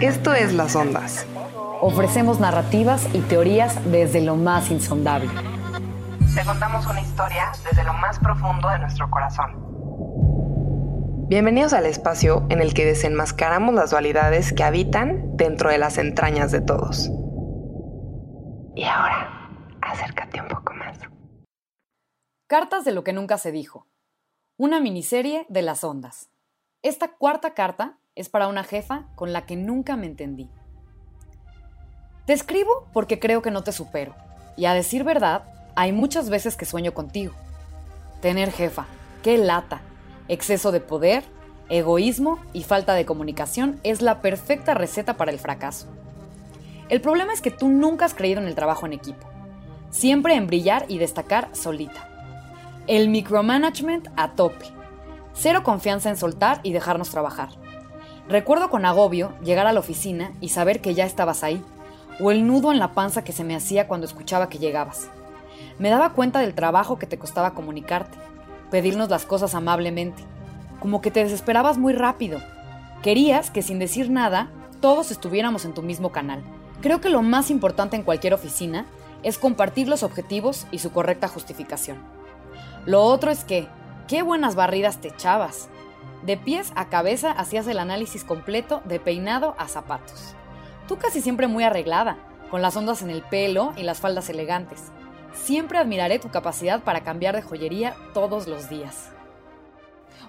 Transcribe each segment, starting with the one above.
Esto es Las Ondas. Ofrecemos narrativas y teorías desde lo más insondable. Te contamos una historia desde lo más profundo de nuestro corazón. Bienvenidos al espacio en el que desenmascaramos las dualidades que habitan dentro de las entrañas de todos. Y ahora, acércate un poco más. Cartas de lo que nunca se dijo. Una miniserie de las ondas. Esta cuarta carta es para una jefa con la que nunca me entendí. Te escribo porque creo que no te supero. Y a decir verdad, hay muchas veces que sueño contigo. Tener jefa, qué lata. Exceso de poder, egoísmo y falta de comunicación es la perfecta receta para el fracaso. El problema es que tú nunca has creído en el trabajo en equipo. Siempre en brillar y destacar solita. El micromanagement a tope. Cero confianza en soltar y dejarnos trabajar. Recuerdo con agobio llegar a la oficina y saber que ya estabas ahí, o el nudo en la panza que se me hacía cuando escuchaba que llegabas. Me daba cuenta del trabajo que te costaba comunicarte, pedirnos las cosas amablemente, como que te desesperabas muy rápido. Querías que sin decir nada todos estuviéramos en tu mismo canal. Creo que lo más importante en cualquier oficina es compartir los objetivos y su correcta justificación. Lo otro es que, qué buenas barridas te echabas. De pies a cabeza hacías el análisis completo de peinado a zapatos. Tú casi siempre muy arreglada, con las ondas en el pelo y las faldas elegantes. Siempre admiraré tu capacidad para cambiar de joyería todos los días.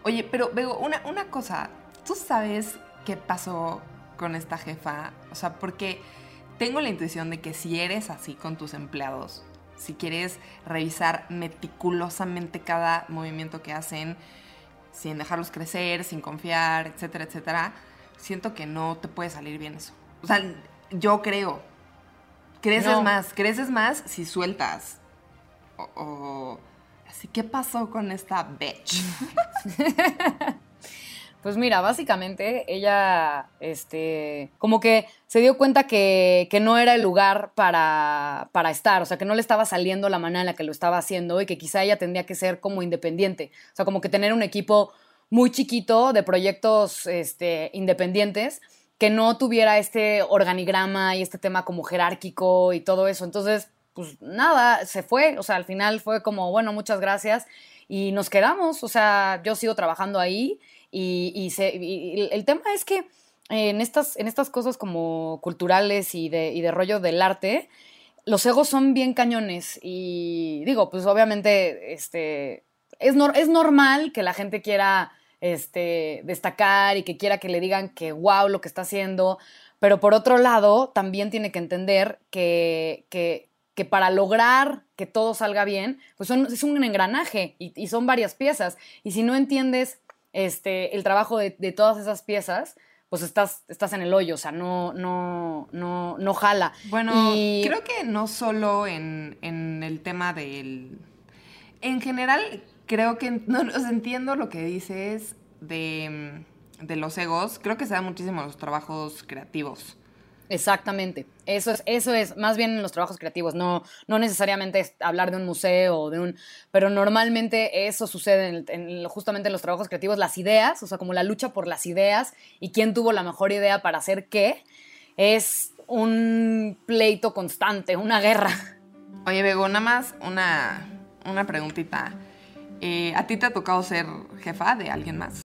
Oye, pero Bego, una, una cosa, ¿tú sabes qué pasó con esta jefa? O sea, porque tengo la intuición de que si eres así con tus empleados, si quieres revisar meticulosamente cada movimiento que hacen, sin dejarlos crecer, sin confiar, etcétera, etcétera, siento que no te puede salir bien eso. O sea, yo creo. Creces más, creces más si sueltas. O, así, ¿qué pasó con esta bitch? Pues mira, básicamente ella, este, como que se dio cuenta que, que no era el lugar para, para, estar, o sea, que no le estaba saliendo la manera en la que lo estaba haciendo y que quizá ella tendría que ser como independiente, o sea, como que tener un equipo muy chiquito de proyectos este, independientes que no tuviera este organigrama y este tema como jerárquico y todo eso. Entonces, pues nada, se fue, o sea, al final fue como, bueno, muchas gracias y nos quedamos, o sea, yo sigo trabajando ahí y, el tema es que en estas, en estas cosas como culturales y de, rollo del arte, los egos son bien cañones y digo, pues obviamente este, es, es normal que la gente quiera este, destacar y que quiera que le digan que wow lo que está haciendo, pero por otro lado también tiene que entender que, que, para lograr que todo salga bien, pues es un engranaje y, son varias piezas. Y si no entiendes este, el trabajo de, todas esas piezas, pues estás, estás en el hoyo, o sea, no, no, no, no jala. Bueno, creo que no solo en, en, el tema del... En general, creo que, no, entiendo lo que dices de, de los egos, creo que se da muchísimo en los trabajos creativos. Exactamente. Eso es, eso es, más bien en los trabajos creativos, no, no necesariamente es hablar de un museo o de un. Pero normalmente eso sucede en, justamente en los trabajos creativos, las ideas, o sea, como la lucha por las ideas y quién tuvo la mejor idea para hacer qué, es un pleito constante, una guerra. Oye, Bego, nada más una, una preguntita. Eh, ¿A ti te ha tocado ser jefa de alguien más?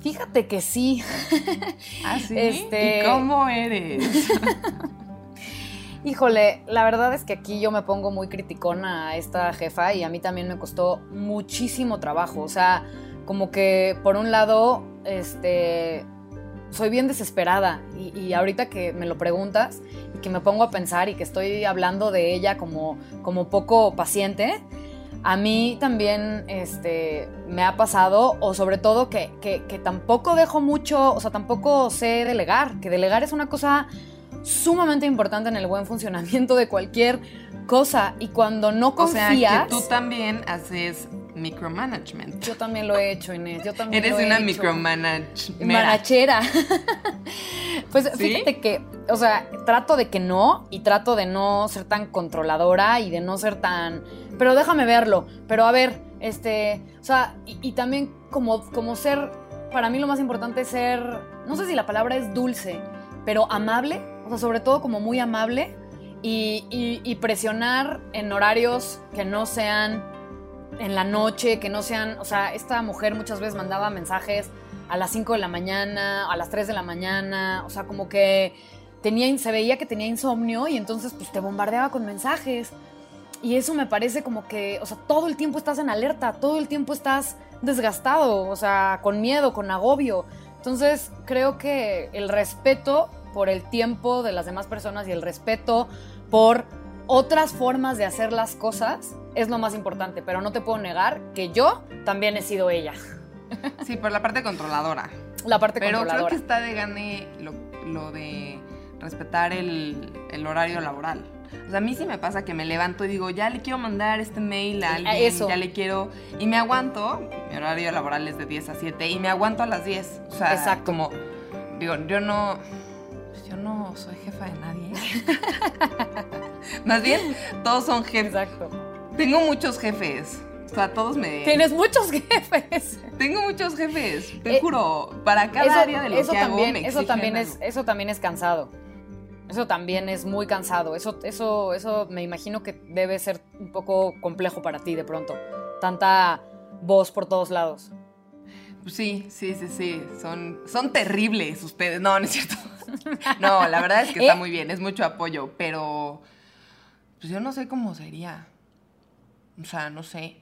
Fíjate que sí. ¿Ah, sí? Este... ¿Y cómo eres? Híjole, la verdad es que aquí yo me pongo muy criticona a esta jefa y a mí también me costó muchísimo trabajo. O sea, como que por un lado, este, soy bien desesperada y, y, ahorita que me lo preguntas y que me pongo a pensar y que estoy hablando de ella como, como poco paciente, a mí también este, me ha pasado, o sobre todo que, que, que, tampoco dejo mucho, o sea, tampoco sé delegar, que delegar es una cosa sumamente importante en el buen funcionamiento de cualquier cosa. Y cuando no confías... O sea, que tú también haces micromanagement. Yo también lo he hecho, Inés. Yo también Eres lo he una micromanagera. Pues fíjate que, o sea, trato de que no y trato de no ser tan controladora y de no ser tan. Pero déjame verlo. Pero a ver, este. O sea, y, y también como, como ser. Para mí lo más importante es ser. No sé si la palabra es dulce, pero amable. O sea, sobre todo como muy amable. Y, y, y presionar en horarios que no sean en la noche, que no sean, o sea, esta mujer muchas veces mandaba mensajes a las 5 de la mañana, a las 3 de la mañana, o sea, como que tenía, se veía que tenía insomnio y entonces pues te bombardeaba con mensajes. Y eso me parece como que, o sea, todo el tiempo estás en alerta, todo el tiempo estás desgastado, o sea, con miedo, con agobio. Entonces, creo que el respeto por el tiempo de las demás personas y el respeto por otras formas de hacer las cosas es lo más importante, pero no te puedo negar que yo también he sido ella. Sí, por la parte controladora. La parte pero controladora. creo que está de gane lo, lo de respetar el, el, horario laboral. O sea, a mí sí me pasa que me levanto y digo, ya le quiero mandar este mail a alguien, Eso. ya le quiero... Y me aguanto, mi horario laboral es de 10 a 7, y me aguanto a las 10. O sea, Exacto. como, digo, yo no... Yo no soy jefa de nadie. Más bien, todos son jefes. Exacto. Tengo muchos jefes. O sea, todos me... Tienes muchos jefes. Tengo muchos jefes, te Eh, juro. Para cada eso, área de lo eso que hago me eso también es, eso también es cansado. Eso también es muy cansado. Eso, eso, eso me imagino que debe ser un poco complejo para ti de pronto. Tanta voz por todos lados. Sí, sí, sí, sí. Son, son terribles ustedes. No, no es cierto. No, la verdad es que ¿Eh? está muy bien, es mucho apoyo, pero pues yo no sé cómo sería. O sea, no sé.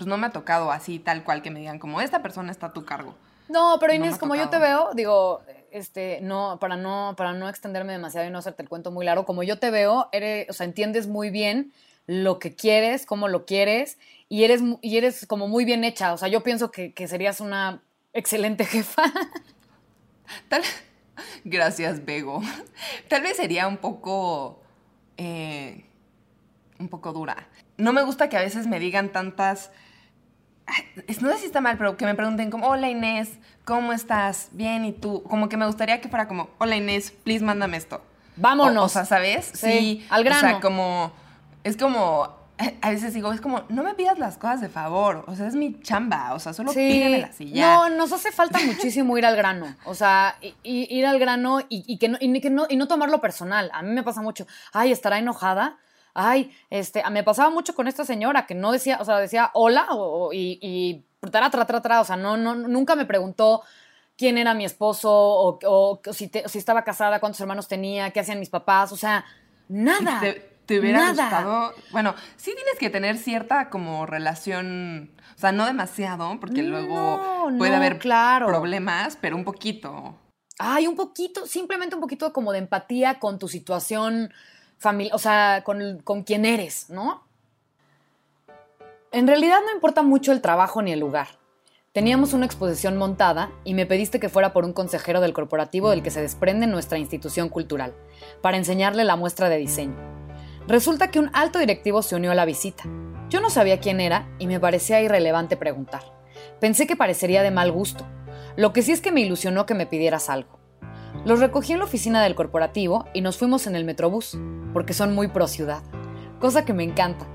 Pues no me ha tocado así, tal cual, que me digan como esta persona está a tu cargo. No, pero Inés, como yo te veo, digo, este, no, para no, para no extenderme demasiado y no hacerte el cuento muy largo, como yo te veo, eres, o sea, entiendes muy bien lo que quieres, cómo lo quieres, y eres, y eres como muy bien hecha. O sea, yo pienso que, que serías una excelente jefa. Tal... Gracias, Bego. Tal vez sería un poco. eh, un poco dura. No me gusta que a veces me digan tantas. No sé si está mal, pero que me pregunten como, hola Inés, ¿cómo estás? Bien, ¿y tú? Como que me gustaría que fuera como, hola Inés, please mándame esto. Vámonos. O, o sea, ¿sabes? Sí, al O sea, grano. como. Es como. A veces digo, es como, no me pidas las cosas de favor. O sea, es mi chamba. O sea, solo pídemelas y ya. No, nos hace falta muchísimo ir al grano. O sea, ir al grano y, y que no, y, que no, y no tomarlo personal. A mí me pasa mucho. Ay, estará enojada. Ay, este, me pasaba mucho con esta señora que no decía, o sea, decía hola o, o- y, y tra, tra, tra, tra, o sea, no, no, nunca me preguntó quién era mi esposo o, o si, te- si estaba casada, cuántos hermanos tenía, qué hacían mis papás, o sea, nada. Te, te hubiera nada. gustado. Bueno, sí tienes que tener cierta como relación. O sea, no demasiado, porque luego puede no, haber claro. problemas, pero un poquito. Ay, un poquito, simplemente un poquito como de empatía con tu situación familiar, o sea, con, con quién eres, ¿no? En realidad no importa mucho el trabajo ni el lugar. Teníamos una exposición montada y me pediste que fuera por un consejero del corporativo del que se desprende nuestra institución cultural, para enseñarle la muestra de diseño. Resulta que un alto directivo se unió a la visita. Yo no sabía quién era y me parecía irrelevante preguntar. Pensé que parecería de mal gusto. Lo que sí es que me ilusionó que me pidieras algo. Los recogí en la oficina del corporativo y nos fuimos en el metrobús, porque son muy pro ciudad, cosa que me encanta.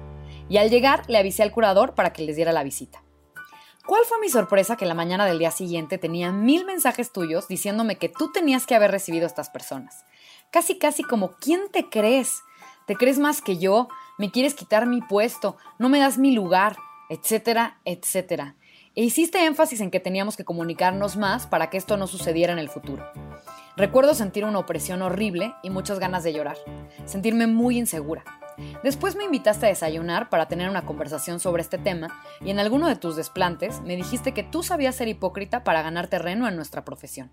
Y al llegar le avisé al curador para que les diera la visita. ¿Cuál fue mi sorpresa que la mañana del día siguiente tenía mil mensajes tuyos diciéndome que tú tenías que haber recibido a estas personas? Casi, casi como, ¿quién te crees? ¿Te crees más que yo? ¿Me quieres quitar mi puesto? ¿No me das mi lugar? Etcétera, etcétera. E hiciste énfasis en que teníamos que comunicarnos más para que esto no sucediera en el futuro. Recuerdo sentir una opresión horrible y muchas ganas de llorar, sentirme muy insegura. Después me invitaste a desayunar para tener una conversación sobre este tema y en alguno de tus desplantes me dijiste que tú sabías ser hipócrita para ganar terreno en nuestra profesión.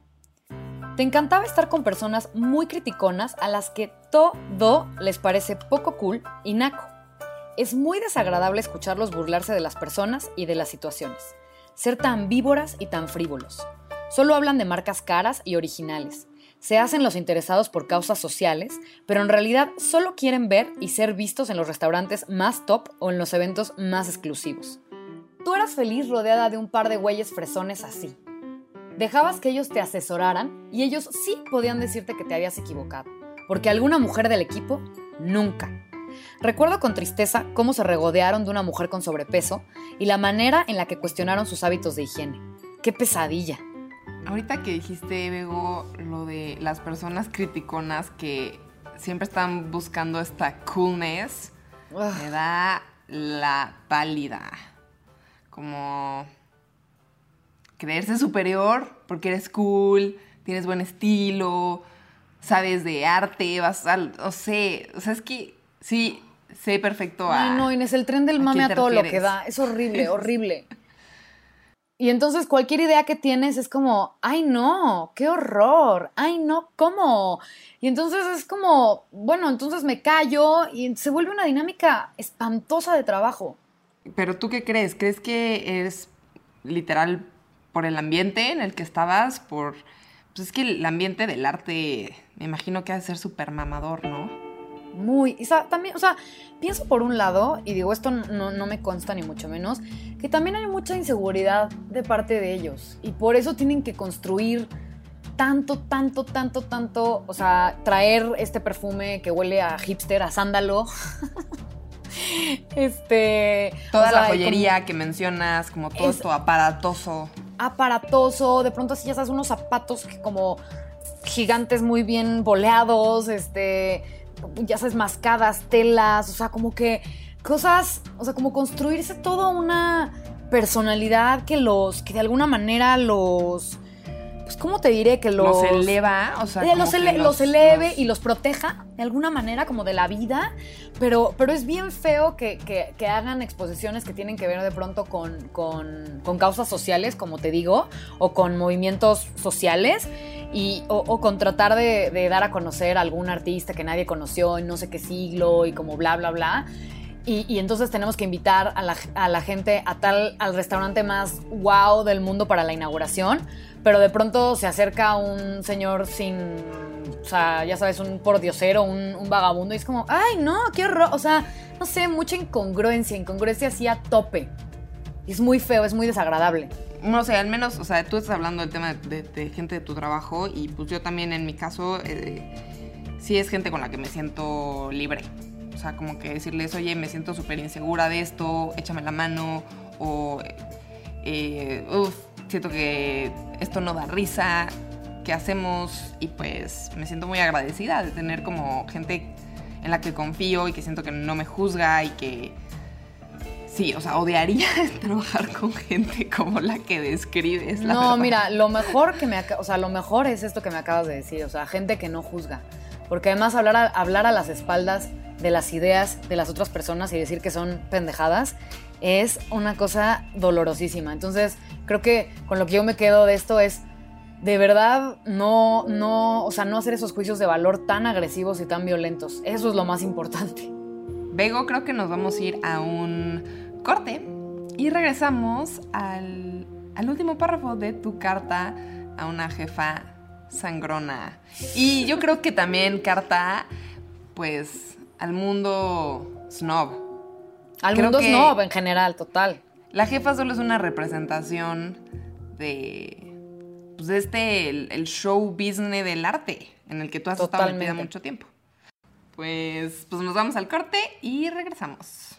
Te encantaba estar con personas muy criticonas a las que todo les parece poco cool y naco. Es muy desagradable escucharlos burlarse de las personas y de las situaciones, ser tan víboras y tan frívolos. Solo hablan de marcas caras y originales. Se hacen los interesados por causas sociales, pero en realidad solo quieren ver y ser vistos en los restaurantes más top o en los eventos más exclusivos. Tú eras feliz rodeada de un par de güeyes fresones así. Dejabas que ellos te asesoraran y ellos sí podían decirte que te habías equivocado, porque alguna mujer del equipo nunca. Recuerdo con tristeza cómo se regodearon de una mujer con sobrepeso y la manera en la que cuestionaron sus hábitos de higiene. ¡Qué pesadilla! Ahorita que dijiste, Bego, lo de las personas criticonas que siempre están buscando esta coolness, me da la pálida. Como creerse superior porque eres cool, tienes buen estilo, sabes de arte, vas al, no sé, o sea, es que sí, sé perfecto a... Ay, no, Inés, el tren del mame a todo lo que da, es horrible, horrible. Y entonces cualquier idea que tienes es como, ay no, qué horror, ay no, ¿cómo? Y entonces es como, bueno, entonces me callo y se vuelve una dinámica espantosa de trabajo. Pero tú qué crees? ¿Crees que es literal por el ambiente en el que estabas? Por... Pues es que el ambiente del arte me imagino que ha de ser súper mamador, ¿no? Muy, y también, o sea, pienso por un lado, y digo, esto no, no, me consta ni mucho menos, que también hay mucha inseguridad de parte de ellos, y por eso tienen que construir tanto, tanto, tanto, tanto, o sea, traer este perfume que huele a hipster, a sándalo. este. Toda la joyería que mencionas, como todo esto aparatoso. Aparatoso, de pronto así ya sabes, unos zapatos que como gigantes muy bien boleados, este, ya sabes, mascadas, telas, o sea, como que cosas, o sea, como construirse toda una personalidad que los, que de alguna manera los, pues, ¿cómo te diré? Que los... Los eleva, o sea, eh, los, los, eleve y los proteja de alguna manera como de la vida, pero, pero es bien feo que, que, hagan exposiciones que tienen que ver de pronto con, con, con causas sociales, como te digo, o con movimientos sociales y, o, con tratar de, dar a conocer a algún artista que nadie conoció en no sé qué siglo y como bla, bla, bla. Y, entonces tenemos que invitar a la, a la, gente a tal, al restaurante más wow del mundo para la inauguración, pero de pronto se acerca un señor sin, o sea, ya sabes, un pordiosero, un, un vagabundo, y es como, ay, no, qué horror, o sea, no sé, mucha incongruencia, incongruencia así a tope. Es muy feo, es muy desagradable no sé, al menos, o sea, tú estás hablando del tema de, gente de tu trabajo y pues yo también en mi caso eh, sí es gente con la que me siento libre. O sea, como que decirles, oye, me siento súper insegura de esto, échame la mano, o, eh, uff, siento que esto no da risa, ¿qué hacemos? Y pues me siento muy agradecida de tener como gente en la que confío y que siento que no me juzga y que Sí, o sea, odiaría trabajar con gente como la que describes. no, mira, lo mejor que me, o sea, lo mejor es esto que me acabas de decir, o sea, gente que no juzga, porque además hablar a, hablar a las espaldas de las ideas de las otras personas y decir que son pendejadas es una cosa dolorosísima. Entonces, creo que con lo que yo me quedo de esto es de verdad no no, o sea, no hacer esos juicios de valor tan agresivos y tan violentos. Eso es lo más importante. Bego, creo que nos vamos a ir a un corte y regresamos al, último párrafo de tu carta a una jefa sangrona. Y yo creo que también carta, pues, al mundo snob. Al mundo snob en general, total. La jefa solo es una representación de, pues, de este, el, show business del arte, en el que tú has estado metida mucho tiempo. Pues, pues nos vamos al corte y regresamos.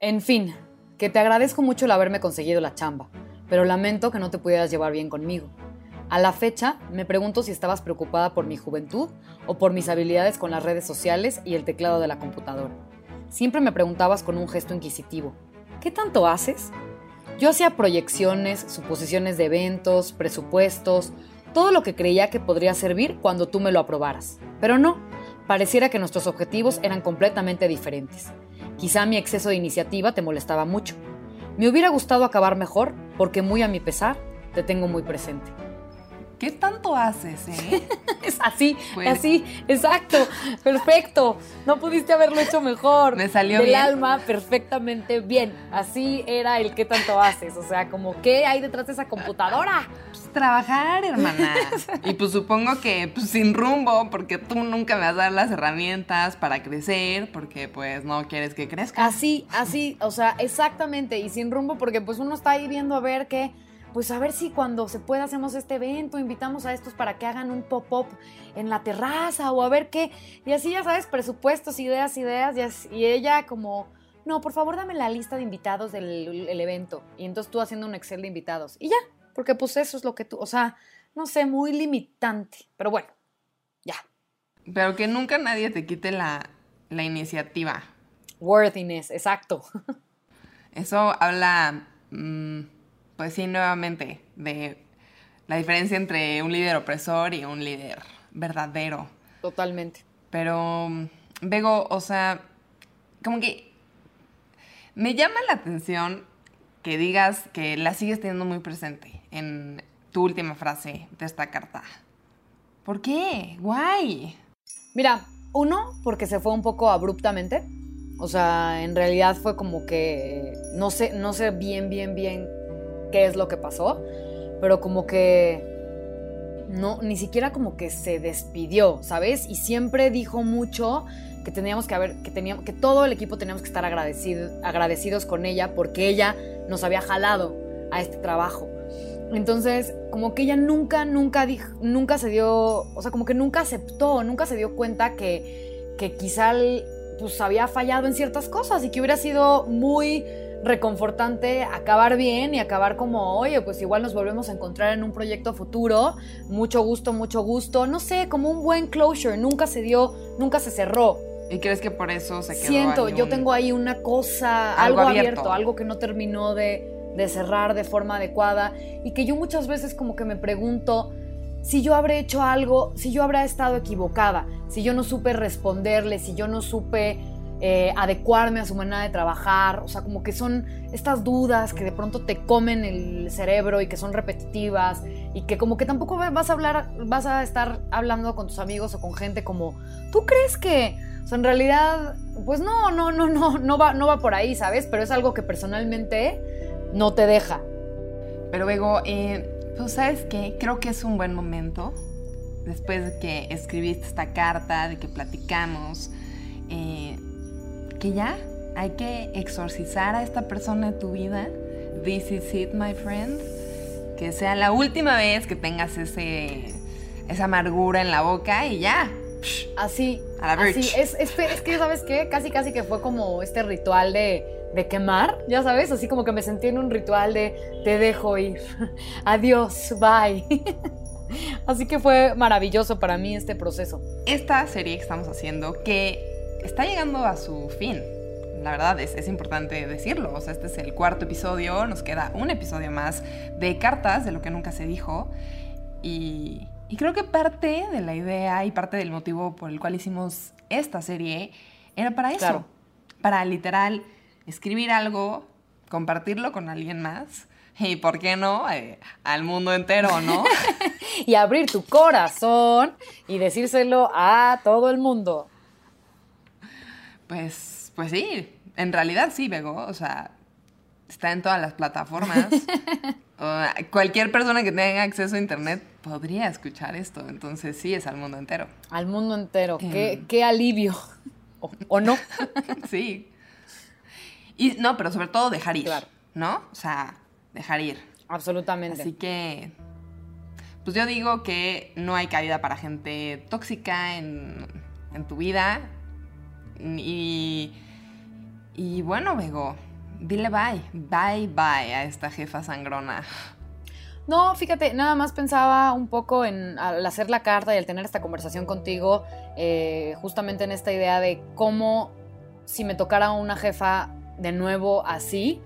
En fin, que te agradezco mucho el haberme conseguido la chamba, pero lamento que no te pudieras llevar bien conmigo. A la fecha, me pregunto si estabas preocupada por mi juventud o por mis habilidades con las redes sociales y el teclado de la computadora. Siempre me preguntabas con un gesto inquisitivo, ¿qué tanto haces? Yo hacía proyecciones, suposiciones de eventos, presupuestos, todo lo que creía que podría servir cuando tú me lo aprobaras. Pero no, pareciera que nuestros objetivos eran completamente diferentes. Quizá mi exceso de iniciativa te molestaba mucho. Me hubiera gustado acabar mejor porque muy a mi pesar te tengo muy presente. ¿Qué tanto haces, eh? es así, así, exacto, perfecto. No pudiste haberlo hecho mejor. Me salió Del bien. alma, perfectamente bien. Así era el qué tanto haces. O sea, como, ¿qué hay detrás de esa computadora? Trabajar, hermana. y pues supongo que pues, sin rumbo, porque tú nunca me vas a dar las herramientas para crecer, porque pues no quieres que crezca. Así, así, o sea, exactamente. Y sin rumbo, porque pues uno está ahí viendo a ver qué. Pues a ver si cuando se pueda hacemos este evento, invitamos a estos para que hagan un pop-up en la terraza o a ver qué. Y así, ya sabes, presupuestos, ideas, ideas. Y, así- y ella como, no, por favor dame la lista de invitados del el evento. Y entonces tú haciendo un Excel de invitados. Y ya, porque pues eso es lo que tú, o sea, no sé, muy limitante. Pero bueno, ya. Pero que nunca nadie te quite la, la iniciativa. Worthiness, exacto. Eso habla, mm, pues sí, nuevamente, de la diferencia entre un líder opresor y un líder verdadero. Totalmente. Pero, Bego, o sea, como que me llama la atención que digas que la sigues teniendo muy presente en tu última frase de esta carta. ¿Por qué? Guay. Mira, uno, porque se fue un poco abruptamente. O sea, en realidad fue como que no sé, no sé bien, bien, bien qué es lo que pasó, pero como que no, ni siquiera como que se despidió, ¿sabes? Y siempre dijo mucho que teníamos que haber, que teníamos, que todo el equipo teníamos que estar agradecido- agradecidos con ella porque ella nos había jalado a este trabajo. Entonces, como que ella nunca, nunca dijo, nunca se dio, o sea, como que nunca aceptó, nunca se dio cuenta que, que quizá pues había fallado en ciertas cosas y que hubiera sido muy reconfortante acabar bien y acabar como, oye, pues igual nos volvemos a encontrar en un proyecto futuro, mucho gusto, mucho gusto, no sé, como un buen closure, nunca se dio, nunca se cerró. ¿Y crees que por eso se quedó Siento, ahí yo un- tengo ahí una cosa, Algo algo, abierto. abierto. algo que no terminó de, de cerrar de forma adecuada y que yo muchas veces como que me pregunto si yo habré hecho algo, si yo habré estado equivocada, si yo no supe responderle, si yo no supe eh, adecuarme a su manera de trabajar, o sea, como que son estas dudas que de pronto te comen el cerebro y que son repetitivas y que como que tampoco vas a hablar, vas a estar hablando con tus amigos o con gente como, ¿tú crees que, o sea, en realidad, pues no, no, no, no, no va, no va por ahí, ¿sabes? Pero es algo que personalmente no te deja. Pero Bego, eh, pues sabes qué, creo que es un buen momento, después de que escribiste esta carta, de que platicamos, eh, que ya hay que exorcizar a esta persona de tu vida. This is it, my friend. Que sea la última vez que tengas ese, esa amargura en la boca y ya. Así, A la así. Es, es, es que, ¿sabes qué? Casi, casi que fue como este ritual de, de quemar, ya sabes, así como que me sentí en un ritual de te dejo ir, adiós, bye. así que fue maravilloso para mí este proceso. esta serie que estamos haciendo que está llegando a su fin. La verdad es, es importante decirlo. O sea, este es el cuarto episodio. Nos queda un episodio más de cartas de lo que nunca se dijo. Y, y creo que parte de la idea y parte del motivo por el cual hicimos esta serie era para eso. Claro. Para literal escribir algo, compartirlo con alguien más. Y por qué no, Eh, al mundo entero, ¿no? Y abrir tu corazón y decírselo a todo el mundo. Pues, pues sí, en realidad sí, Bego. O sea, está en todas las plataformas. Cualquier persona que tenga acceso a internet podría escuchar esto. Entonces sí, es al mundo entero. Al mundo entero. Qué, Em. qué alivio. O, o no. sí. Y no, pero sobre todo dejar ir. Claro. ¿No? O sea, dejar ir. Absolutamente. Así que, pues yo digo que no hay cabida para gente tóxica en, en tu vida. Y, y bueno, Bego, dile bye, bye, bye a esta jefa sangrona. No, fíjate, nada más pensaba un poco en al hacer la carta y al tener esta conversación contigo, eh, justamente en esta idea de cómo si me tocara una jefa de nuevo así,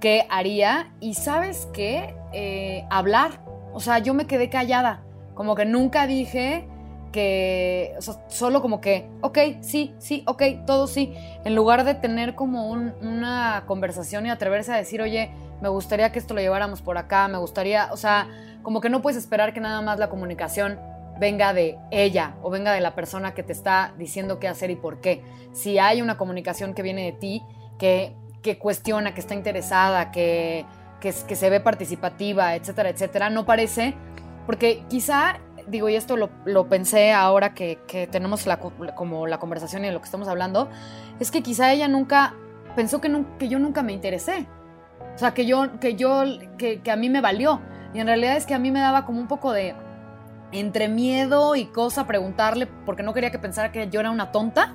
¿qué haría? Y sabes qué, Eh, hablar. O sea, yo me quedé callada, como que nunca dije que, o sea, solo como que, ok, sí, sí, ok, todo sí, en lugar de tener como un- una conversación y atreverse a decir, oye, me gustaría que esto lo lleváramos por acá, me gustaría, o sea, como que no puedes esperar que nada más la comunicación venga de ella o venga de la persona que te está diciendo qué hacer y por qué. Si hay una comunicación que viene de ti, que, cuestiona, que está interesada, que, que, se ve participativa, etcétera, etcétera, no parece, porque quizá, digo, y esto lo, lo pensé ahora que, que tenemos la, co- como la conversación y de lo que estamos hablando, es que quizá ella nunca pensó que, que yo nunca me interesé. O sea, que yo, que yo, que, que a mí me valió. Y en realidad es que a mí me daba como un poco de entre miedo y cosa preguntarle porque no quería que pensara que yo era una tonta.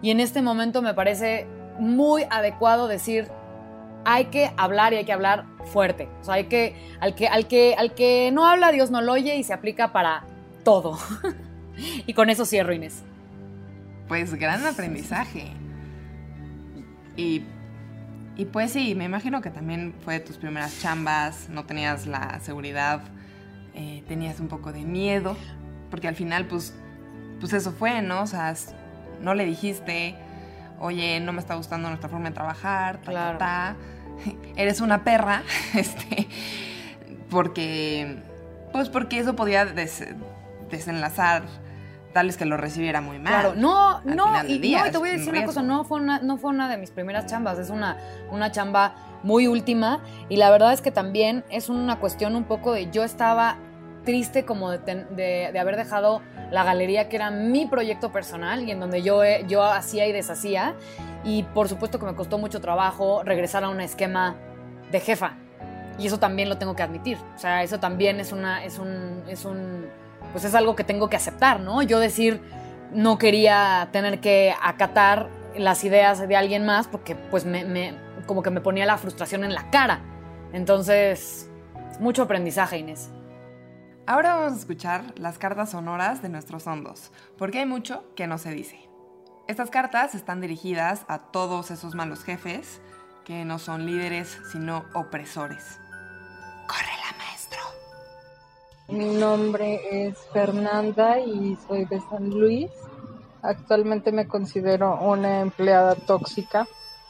Y en este momento me parece muy adecuado decir, hay que hablar y hay que hablar fuerte. O sea, hay que, al que, al que, al que no habla, Dios no lo oye y se aplica para todo. y con eso cierro, Inés. Pues gran aprendizaje. Y, y pues sí, me imagino que también fue de tus primeras chambas, no tenías la seguridad, eh, tenías un poco de miedo, porque al final pues, pues eso fue, ¿no? O sea, no le dijiste, oye, no me está gustando nuestra forma de trabajar, ta, Claro. ta, ta. Eres una perra, este, porque, pues porque eso podía des- desenlazar tal vez que lo recibiera muy mal. Claro, no, no, y, día, no, y te voy a decir una cosa, no fue una, no fue una de mis primeras chambas, es una, una chamba muy última y la verdad es que también es una cuestión un poco de yo estaba triste como de, de- haber dejado la galería que era mi proyecto personal y en donde yo, eh, yo hacía y deshacía y por supuesto que me costó mucho trabajo regresar a un esquema de jefa y eso también lo tengo que admitir, o sea, eso también es una, es un, es un, pues es algo que tengo que aceptar, ¿no? Yo decir, no quería tener que acatar las ideas de alguien más porque pues me- como que me ponía la frustración en la cara. Entonces, mucho aprendizaje, Inés. Ahora vamos a escuchar las cartas sonoras de nuestros hondos, porque hay mucho que no se dice. Estas cartas están dirigidas a todos esos malos jefes que no son líderes, sino opresores. ¡Córrela, maestro! Mi nombre es Fernanda y soy de San Luis. Actualmente me considero una empleada tóxica.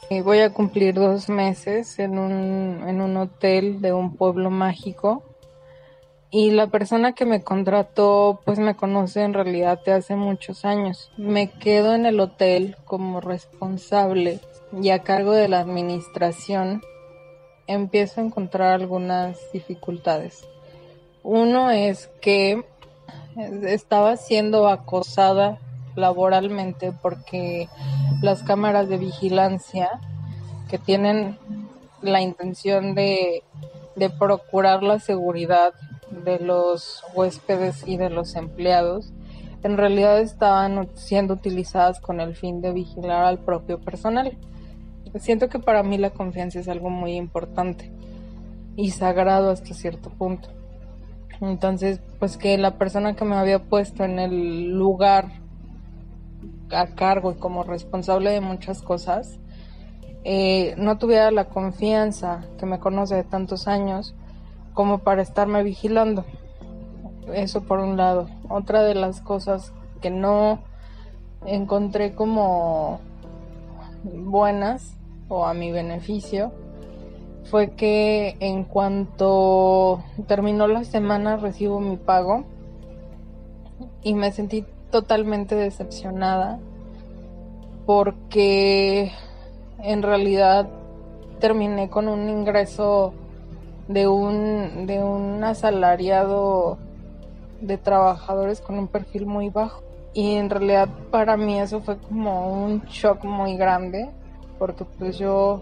Y voy a cumplir dos meses en un, en un hotel de un pueblo mágico. Y la persona que me contrató pues me conoce en realidad de hace muchos años. Me quedo en el hotel como responsable y a cargo de la administración. Empiezo a encontrar algunas dificultades. Uno es que estaba siendo acosada laboralmente porque las cámaras de vigilancia que tienen la intención de, de procurar la seguridad de los huéspedes y de los empleados en realidad estaban siendo utilizadas con el fin de vigilar al propio personal. Siento que para mí la confianza es algo muy importante y sagrado hasta cierto punto. Entonces, pues que la persona que me había puesto en el lugar a cargo y como responsable de muchas cosas, eh, no tuviera la confianza que me conoce de tantos años como para estarme vigilando. Eso por un lado. Otra de las cosas que no encontré como buenas o a mi beneficio fue que en cuanto terminó la semana recibo mi pago y me sentí totalmente decepcionada porque en realidad terminé con un ingreso de un de un asalariado de trabajadores con un perfil muy bajo y en realidad para mí eso fue como un shock muy grande porque pues yo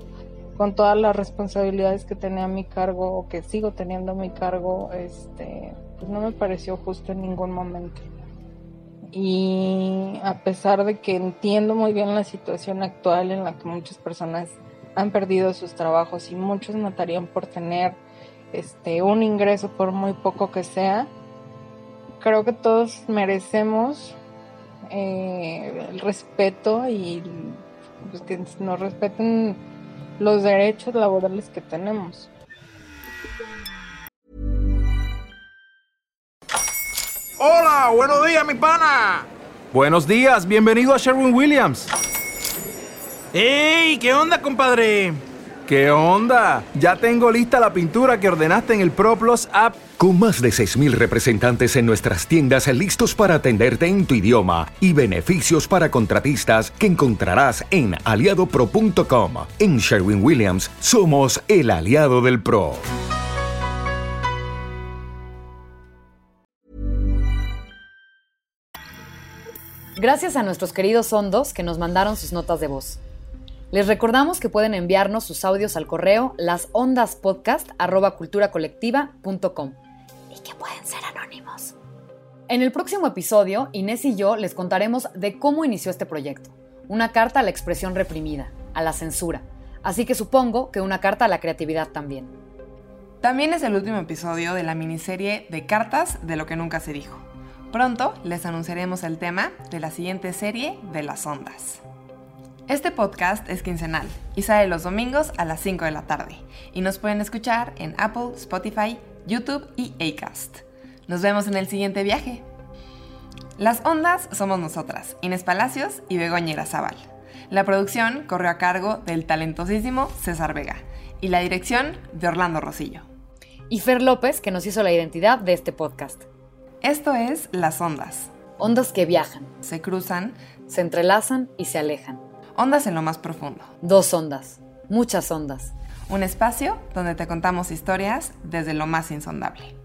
con todas las responsabilidades que tenía a mi cargo o que sigo teniendo a mi cargo, este, pues no me pareció justo en ningún momento. Y a pesar de que entiendo muy bien la situación actual en la que muchas personas han perdido sus trabajos y muchos matarían por tener este un ingreso por muy poco que sea. Creo que todos merecemos eh, el respeto y pues, que nos respeten los derechos laborales que tenemos. Hola, buenos días, mi pana. Buenos días, bienvenido a Sherwin Williams. ¡Ey! ¿Qué onda, compadre? ¿Qué onda? Ya tengo lista la pintura que ordenaste en el ProPlus app. Con más de 6.000 representantes en nuestras tiendas listos para atenderte en tu idioma y beneficios para contratistas que encontrarás en aliadopro.com. En Sherwin Williams somos el aliado del PRO. Gracias a nuestros queridos hondos que nos mandaron sus notas de voz. Les recordamos que pueden enviarnos sus audios al correo lasondaspodcast.culturacolectiva.com y que pueden ser anónimos. En el próximo episodio, Inés y yo les contaremos de cómo inició este proyecto. Una carta a la expresión reprimida, a la censura. Así que supongo que una carta a la creatividad también. También es el último episodio de la miniserie de cartas de lo que nunca se dijo. Pronto les anunciaremos el tema de la siguiente serie de las ondas. Este podcast es quincenal y sale los domingos a las 5 de la tarde y nos pueden escuchar en Apple, Spotify, YouTube y Acast. Nos vemos en el siguiente viaje. Las ondas somos nosotras, Inés Palacios y Begoña Zaval. La producción corrió a cargo del talentosísimo César Vega y la dirección de Orlando Rosillo. Y Fer López, que nos hizo la identidad de este podcast. Esto es Las Ondas. Ondas que viajan, Se cruzan se entrelazan y se alejan. Ondas en lo más profundo. Dos ondas, muchas ondas. Un espacio donde te contamos historias desde lo más insondable.